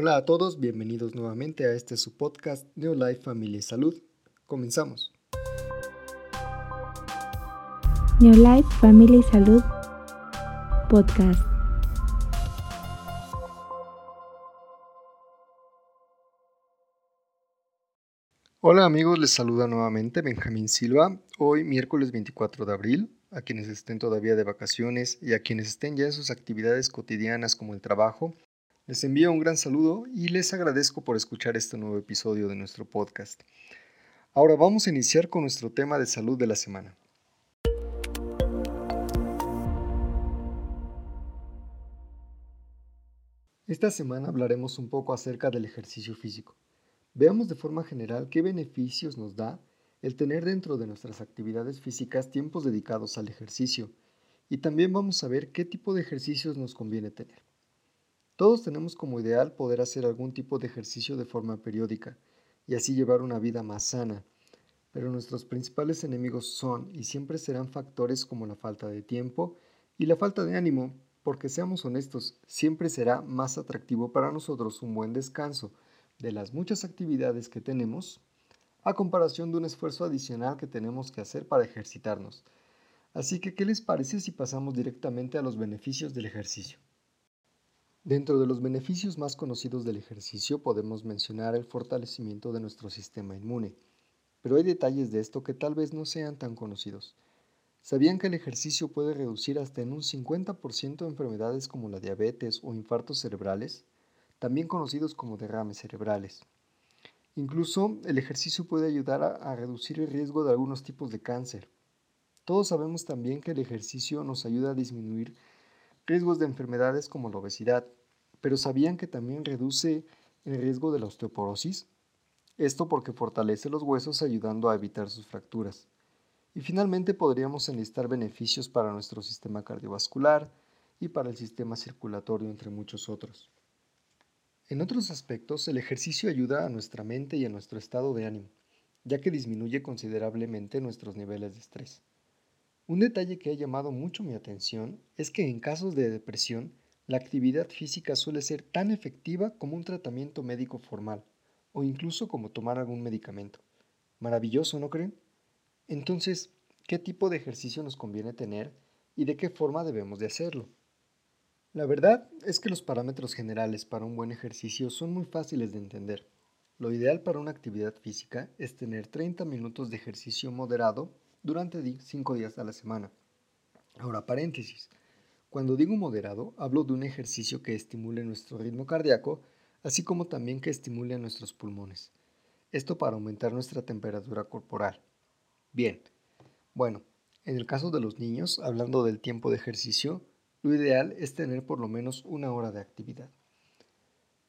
Hola a todos, bienvenidos nuevamente a este su podcast Neolife Familia y Salud. Comenzamos. Neolife Familia y Salud Podcast. Hola amigos, les saluda nuevamente Benjamín Silva. Hoy miércoles 24 de abril, a quienes estén todavía de vacaciones y a quienes estén ya en sus actividades cotidianas como el trabajo, les envío un gran saludo y les agradezco por escuchar este nuevo episodio de nuestro podcast. Ahora vamos a iniciar con nuestro tema de salud de la semana. Esta semana hablaremos un poco acerca del ejercicio físico. Veamos de forma general qué beneficios nos da el tener dentro de nuestras actividades físicas tiempos dedicados al ejercicio y también vamos a ver qué tipo de ejercicios nos conviene tener. Todos tenemos como ideal poder hacer algún tipo de ejercicio de forma periódica y así llevar una vida más sana, pero nuestros principales enemigos son y siempre serán factores como la falta de tiempo y la falta de ánimo, porque seamos honestos, siempre será más atractivo para nosotros un buen descanso, de las muchas actividades que tenemos a comparación de un esfuerzo adicional que tenemos que hacer para ejercitarnos. Así que, ¿qué les parece si pasamos directamente a los beneficios del ejercicio? Dentro de los beneficios más conocidos del ejercicio podemos mencionar el fortalecimiento de nuestro sistema inmune, pero hay detalles de esto que tal vez no sean tan conocidos. ¿Sabían que el ejercicio puede reducir hasta en un 50% enfermedades como la diabetes o infartos cerebrales? también conocidos como derrames cerebrales. Incluso el ejercicio puede ayudar a, reducir el riesgo de algunos tipos de cáncer. Todos sabemos también que el ejercicio nos ayuda a disminuir riesgos de enfermedades como la obesidad, pero ¿sabían que también reduce el riesgo de la osteoporosis? Esto porque fortalece los huesos ayudando a evitar sus fracturas. Y finalmente podríamos enlistar beneficios para nuestro sistema cardiovascular y para el sistema circulatorio, entre muchos otros. En otros aspectos, el ejercicio ayuda a nuestra mente y a nuestro estado de ánimo, ya que disminuye considerablemente nuestros niveles de estrés. Un detalle que ha llamado mucho mi atención es que en casos de depresión, la actividad física suele ser tan efectiva como un tratamiento médico formal, o incluso como tomar algún medicamento. Maravilloso, ¿no creen? Entonces, ¿qué tipo de ejercicio nos conviene tener y de qué forma debemos de hacerlo? La verdad es que los parámetros generales para un buen ejercicio son muy fáciles de entender. Lo ideal para una actividad física es tener 30 minutos de ejercicio moderado durante 5 días a la semana. Ahora, paréntesis. Cuando digo moderado, hablo de un ejercicio que estimule nuestro ritmo cardíaco, así como también que estimule a nuestros pulmones. Esto para aumentar nuestra temperatura corporal. Bien, bueno, en el caso de los niños, hablando del tiempo de ejercicio, lo ideal es tener por lo menos una hora de actividad.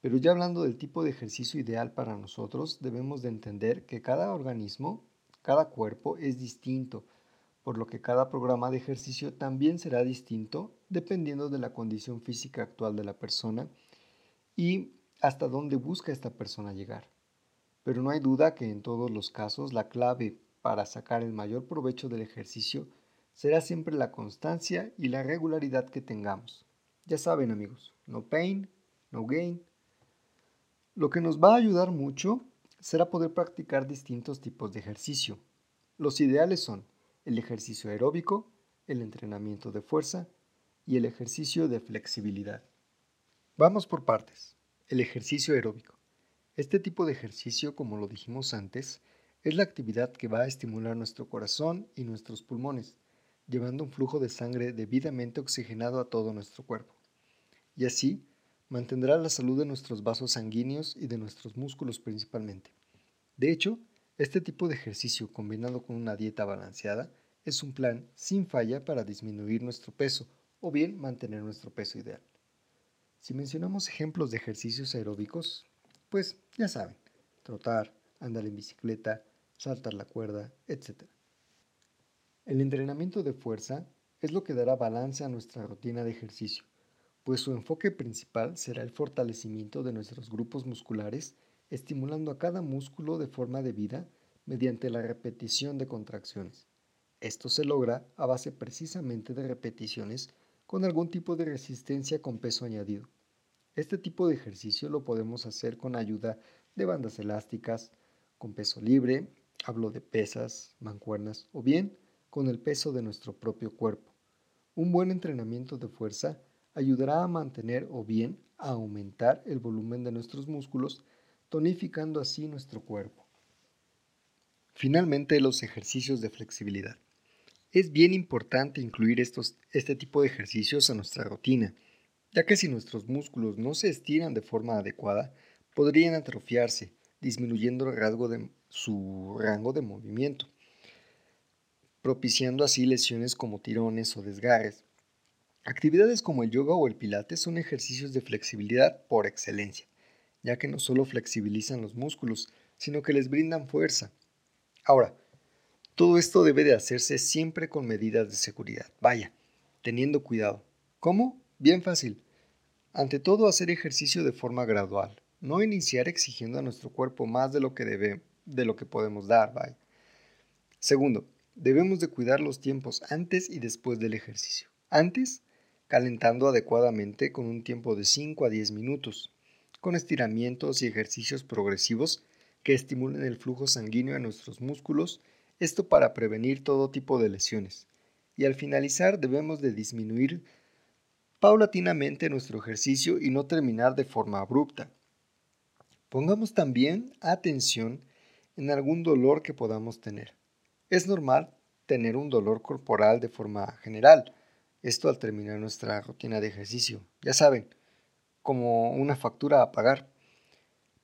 Pero ya hablando del tipo de ejercicio ideal para nosotros, debemos de entender que cada organismo, cada cuerpo es distinto, por lo que cada programa de ejercicio también será distinto dependiendo de la condición física actual de la persona y hasta dónde busca esta persona llegar. Pero no hay duda que en todos los casos la clave para sacar el mayor provecho del ejercicio será siempre la constancia y la regularidad que tengamos. Ya saben amigos, no pain, no gain. Lo que nos va a ayudar mucho será poder practicar distintos tipos de ejercicio. Los ideales son el ejercicio aeróbico, el entrenamiento de fuerza y el ejercicio de flexibilidad. Vamos por partes. El ejercicio aeróbico. Este tipo de ejercicio, como lo dijimos antes, es la actividad que va a estimular nuestro corazón y nuestros pulmones llevando un flujo de sangre debidamente oxigenado a todo nuestro cuerpo. Y así mantendrá la salud de nuestros vasos sanguíneos y de nuestros músculos principalmente. De hecho, este tipo de ejercicio combinado con una dieta balanceada es un plan sin falla para disminuir nuestro peso o bien mantener nuestro peso ideal. Si mencionamos ejemplos de ejercicios aeróbicos, pues ya saben, trotar, andar en bicicleta, saltar la cuerda, etc. El entrenamiento de fuerza es lo que dará balance a nuestra rutina de ejercicio, pues su enfoque principal será el fortalecimiento de nuestros grupos musculares, estimulando a cada músculo de forma debida mediante la repetición de contracciones. Esto se logra a base precisamente de repeticiones con algún tipo de resistencia con peso añadido. Este tipo de ejercicio lo podemos hacer con ayuda de bandas elásticas, con peso libre, hablo de pesas, mancuernas o bien con el peso de nuestro propio cuerpo. Un buen entrenamiento de fuerza ayudará a mantener o bien a aumentar el volumen de nuestros músculos, tonificando así nuestro cuerpo. Finalmente, los ejercicios de flexibilidad. Es bien importante incluir estos, este tipo de ejercicios a nuestra rutina, ya que si nuestros músculos no se estiran de forma adecuada, podrían atrofiarse, disminuyendo el de su rango de movimiento, propiciando así lesiones como tirones o desgarres. Actividades como el yoga o el pilates son ejercicios de flexibilidad por excelencia, ya que no solo flexibilizan los músculos, sino que les brindan fuerza, Ahora, todo esto debe de hacerse siempre con medidas de seguridad. Vaya, teniendo cuidado. ¿Cómo? Bien fácil. Ante todo, hacer ejercicio de forma gradual. No iniciar exigiendo a nuestro cuerpo más de lo que debe, de lo que podemos dar. Vaya. Segundo, debemos de cuidar los tiempos antes y después del ejercicio. Antes, calentando adecuadamente con un tiempo de 5 a 10 minutos, con estiramientos y ejercicios progresivos que estimulen el flujo sanguíneo a nuestros músculos, esto para prevenir todo tipo de lesiones. Y al finalizar debemos de disminuir paulatinamente nuestro ejercicio y no terminar de forma abrupta. Pongamos también atención en algún dolor que podamos tener. Es normal tener un dolor corporal de forma general, esto al terminar nuestra rutina de ejercicio, ya saben, como una factura a pagar.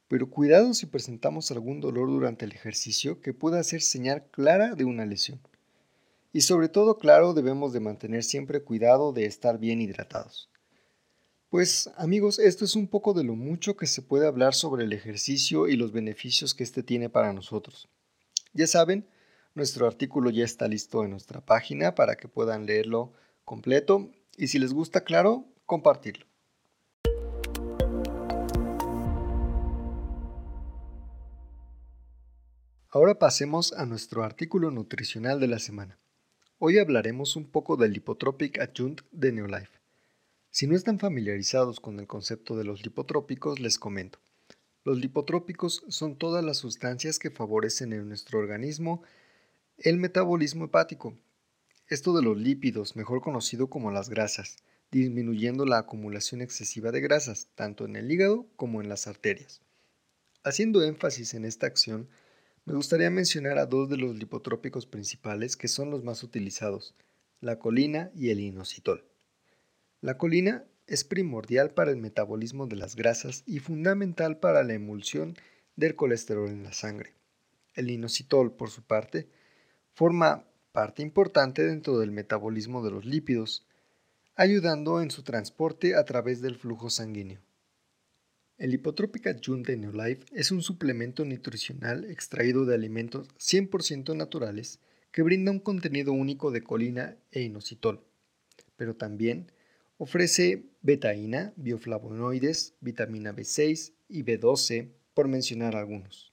Pero cuidado si presentamos algún dolor durante el ejercicio que pueda ser señal clara de una lesión. Y sobre todo, claro, debemos de mantener siempre cuidado de estar bien hidratados. Pues amigos, esto es un poco de lo mucho que se puede hablar sobre el ejercicio y los beneficios que éste tiene para nosotros. Ya saben, nuestro artículo ya está listo en nuestra página para que puedan leerlo completo y si les gusta, claro, compartirlo. Ahora pasemos a nuestro artículo nutricional de la semana. Hoy hablaremos un poco del Lipotropic Adjunct de Neolife. Si no están familiarizados con el concepto de los lipotrópicos, les comento. Los lipotrópicos son todas las sustancias que favorecen en nuestro organismo el metabolismo hepático. Esto de los lípidos, mejor conocido como las grasas, disminuyendo la acumulación excesiva de grasas, tanto en el hígado como en las arterias. Haciendo énfasis en esta acción, me gustaría mencionar a dos de los lipotrópicos principales que son los más utilizados, la colina y el inositol. La colina es primordial para el metabolismo de las grasas y fundamental para la emulsión del colesterol en la sangre. El inositol, por su parte, forma parte importante dentro del metabolismo de los lípidos, ayudando en su transporte a través del flujo sanguíneo. El Hipotropic Adjunct de Neolife es un suplemento nutricional extraído de alimentos 100% naturales que brinda un contenido único de colina e inositol, pero también ofrece betaína, bioflavonoides, vitamina B6 y B12, por mencionar algunos.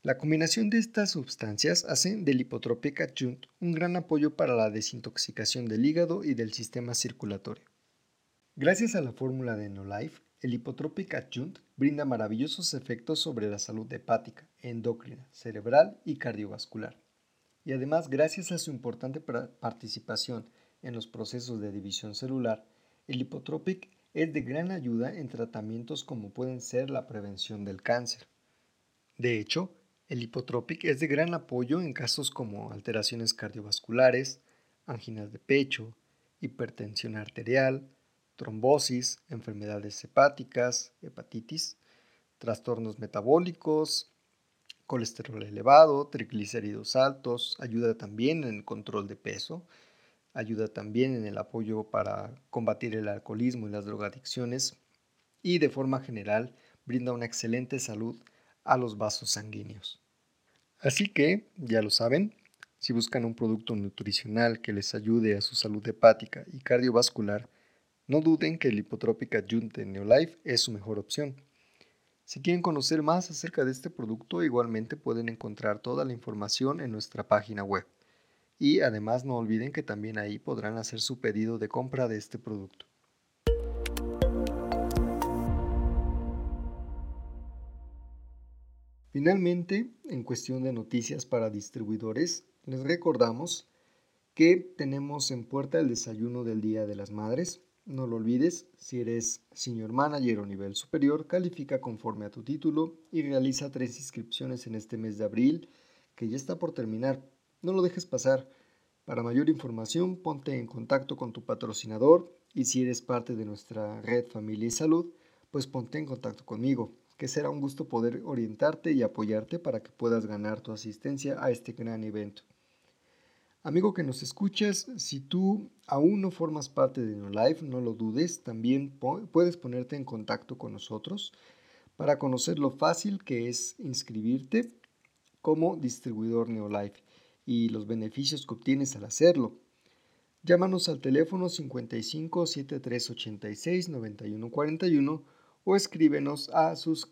La combinación de estas sustancias hace del Hipotropic Adjunct un gran apoyo para la desintoxicación del hígado y del sistema circulatorio. Gracias a la fórmula de Neolife, el Hipotropic Adjunct brinda maravillosos efectos sobre la salud hepática, endocrina, cerebral y cardiovascular. Y además, gracias a su importante participación en los procesos de división celular, el Hipotropic es de gran ayuda en tratamientos como pueden ser la prevención del cáncer. De hecho, el Hipotropic es de gran apoyo en casos como alteraciones cardiovasculares, anginas de pecho, hipertensión arterial, trombosis, enfermedades hepáticas, hepatitis, trastornos metabólicos, colesterol elevado, triglicéridos altos, ayuda también en el control de peso, ayuda también en el apoyo para combatir el alcoholismo y las drogadicciones y de forma general brinda una excelente salud a los vasos sanguíneos. Así que, ya lo saben, si buscan un producto nutricional que les ayude a su salud hepática y cardiovascular, no duden que el hipotrópica Junte Neolife es su mejor opción. Si quieren conocer más acerca de este producto, igualmente pueden encontrar toda la información en nuestra página web. Y además no olviden que también ahí podrán hacer su pedido de compra de este producto. Finalmente, en cuestión de noticias para distribuidores, les recordamos que tenemos en puerta el desayuno del Día de las Madres, no lo olvides, si eres senior manager o nivel superior, califica conforme a tu título y realiza tres inscripciones en este mes de abril, que ya está por terminar. No lo dejes pasar. Para mayor información, ponte en contacto con tu patrocinador y si eres parte de nuestra red Familia y Salud, pues ponte en contacto conmigo, que será un gusto poder orientarte y apoyarte para que puedas ganar tu asistencia a este gran evento. Amigo que nos escuchas, si tú aún no formas parte de Neolife, no lo dudes, también puedes ponerte en contacto con nosotros para conocer lo fácil que es inscribirte como distribuidor Neolife y los beneficios que obtienes al hacerlo. Llámanos al teléfono 55 7386 9141 o escríbenos a sus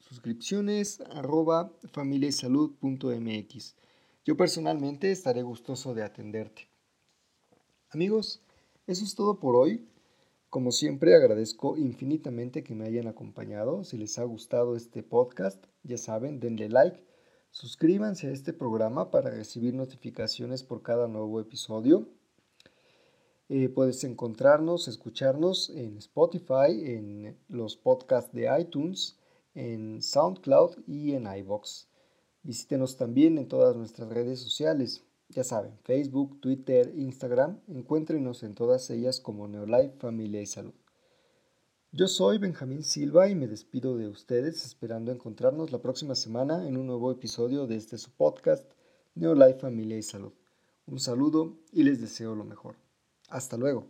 suscripciones arroba familiasalud.mx. Yo personalmente estaré gustoso de atenderte. Amigos, eso es todo por hoy. Como siempre agradezco infinitamente que me hayan acompañado. Si les ha gustado este podcast, ya saben, denle like, suscríbanse a este programa para recibir notificaciones por cada nuevo episodio. Eh, puedes encontrarnos, escucharnos en Spotify, en los podcasts de iTunes, en SoundCloud y en iBox. Visítenos también en todas nuestras redes sociales. Ya saben, Facebook, Twitter, Instagram. Encuéntrenos en todas ellas como Neolife Familia y Salud. Yo soy Benjamín Silva y me despido de ustedes esperando encontrarnos la próxima semana en un nuevo episodio de este su podcast Neolife Familia y Salud. Un saludo y les deseo lo mejor. Hasta luego.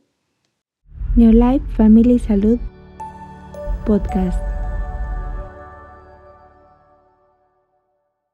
Neolife Familia y Salud Podcast.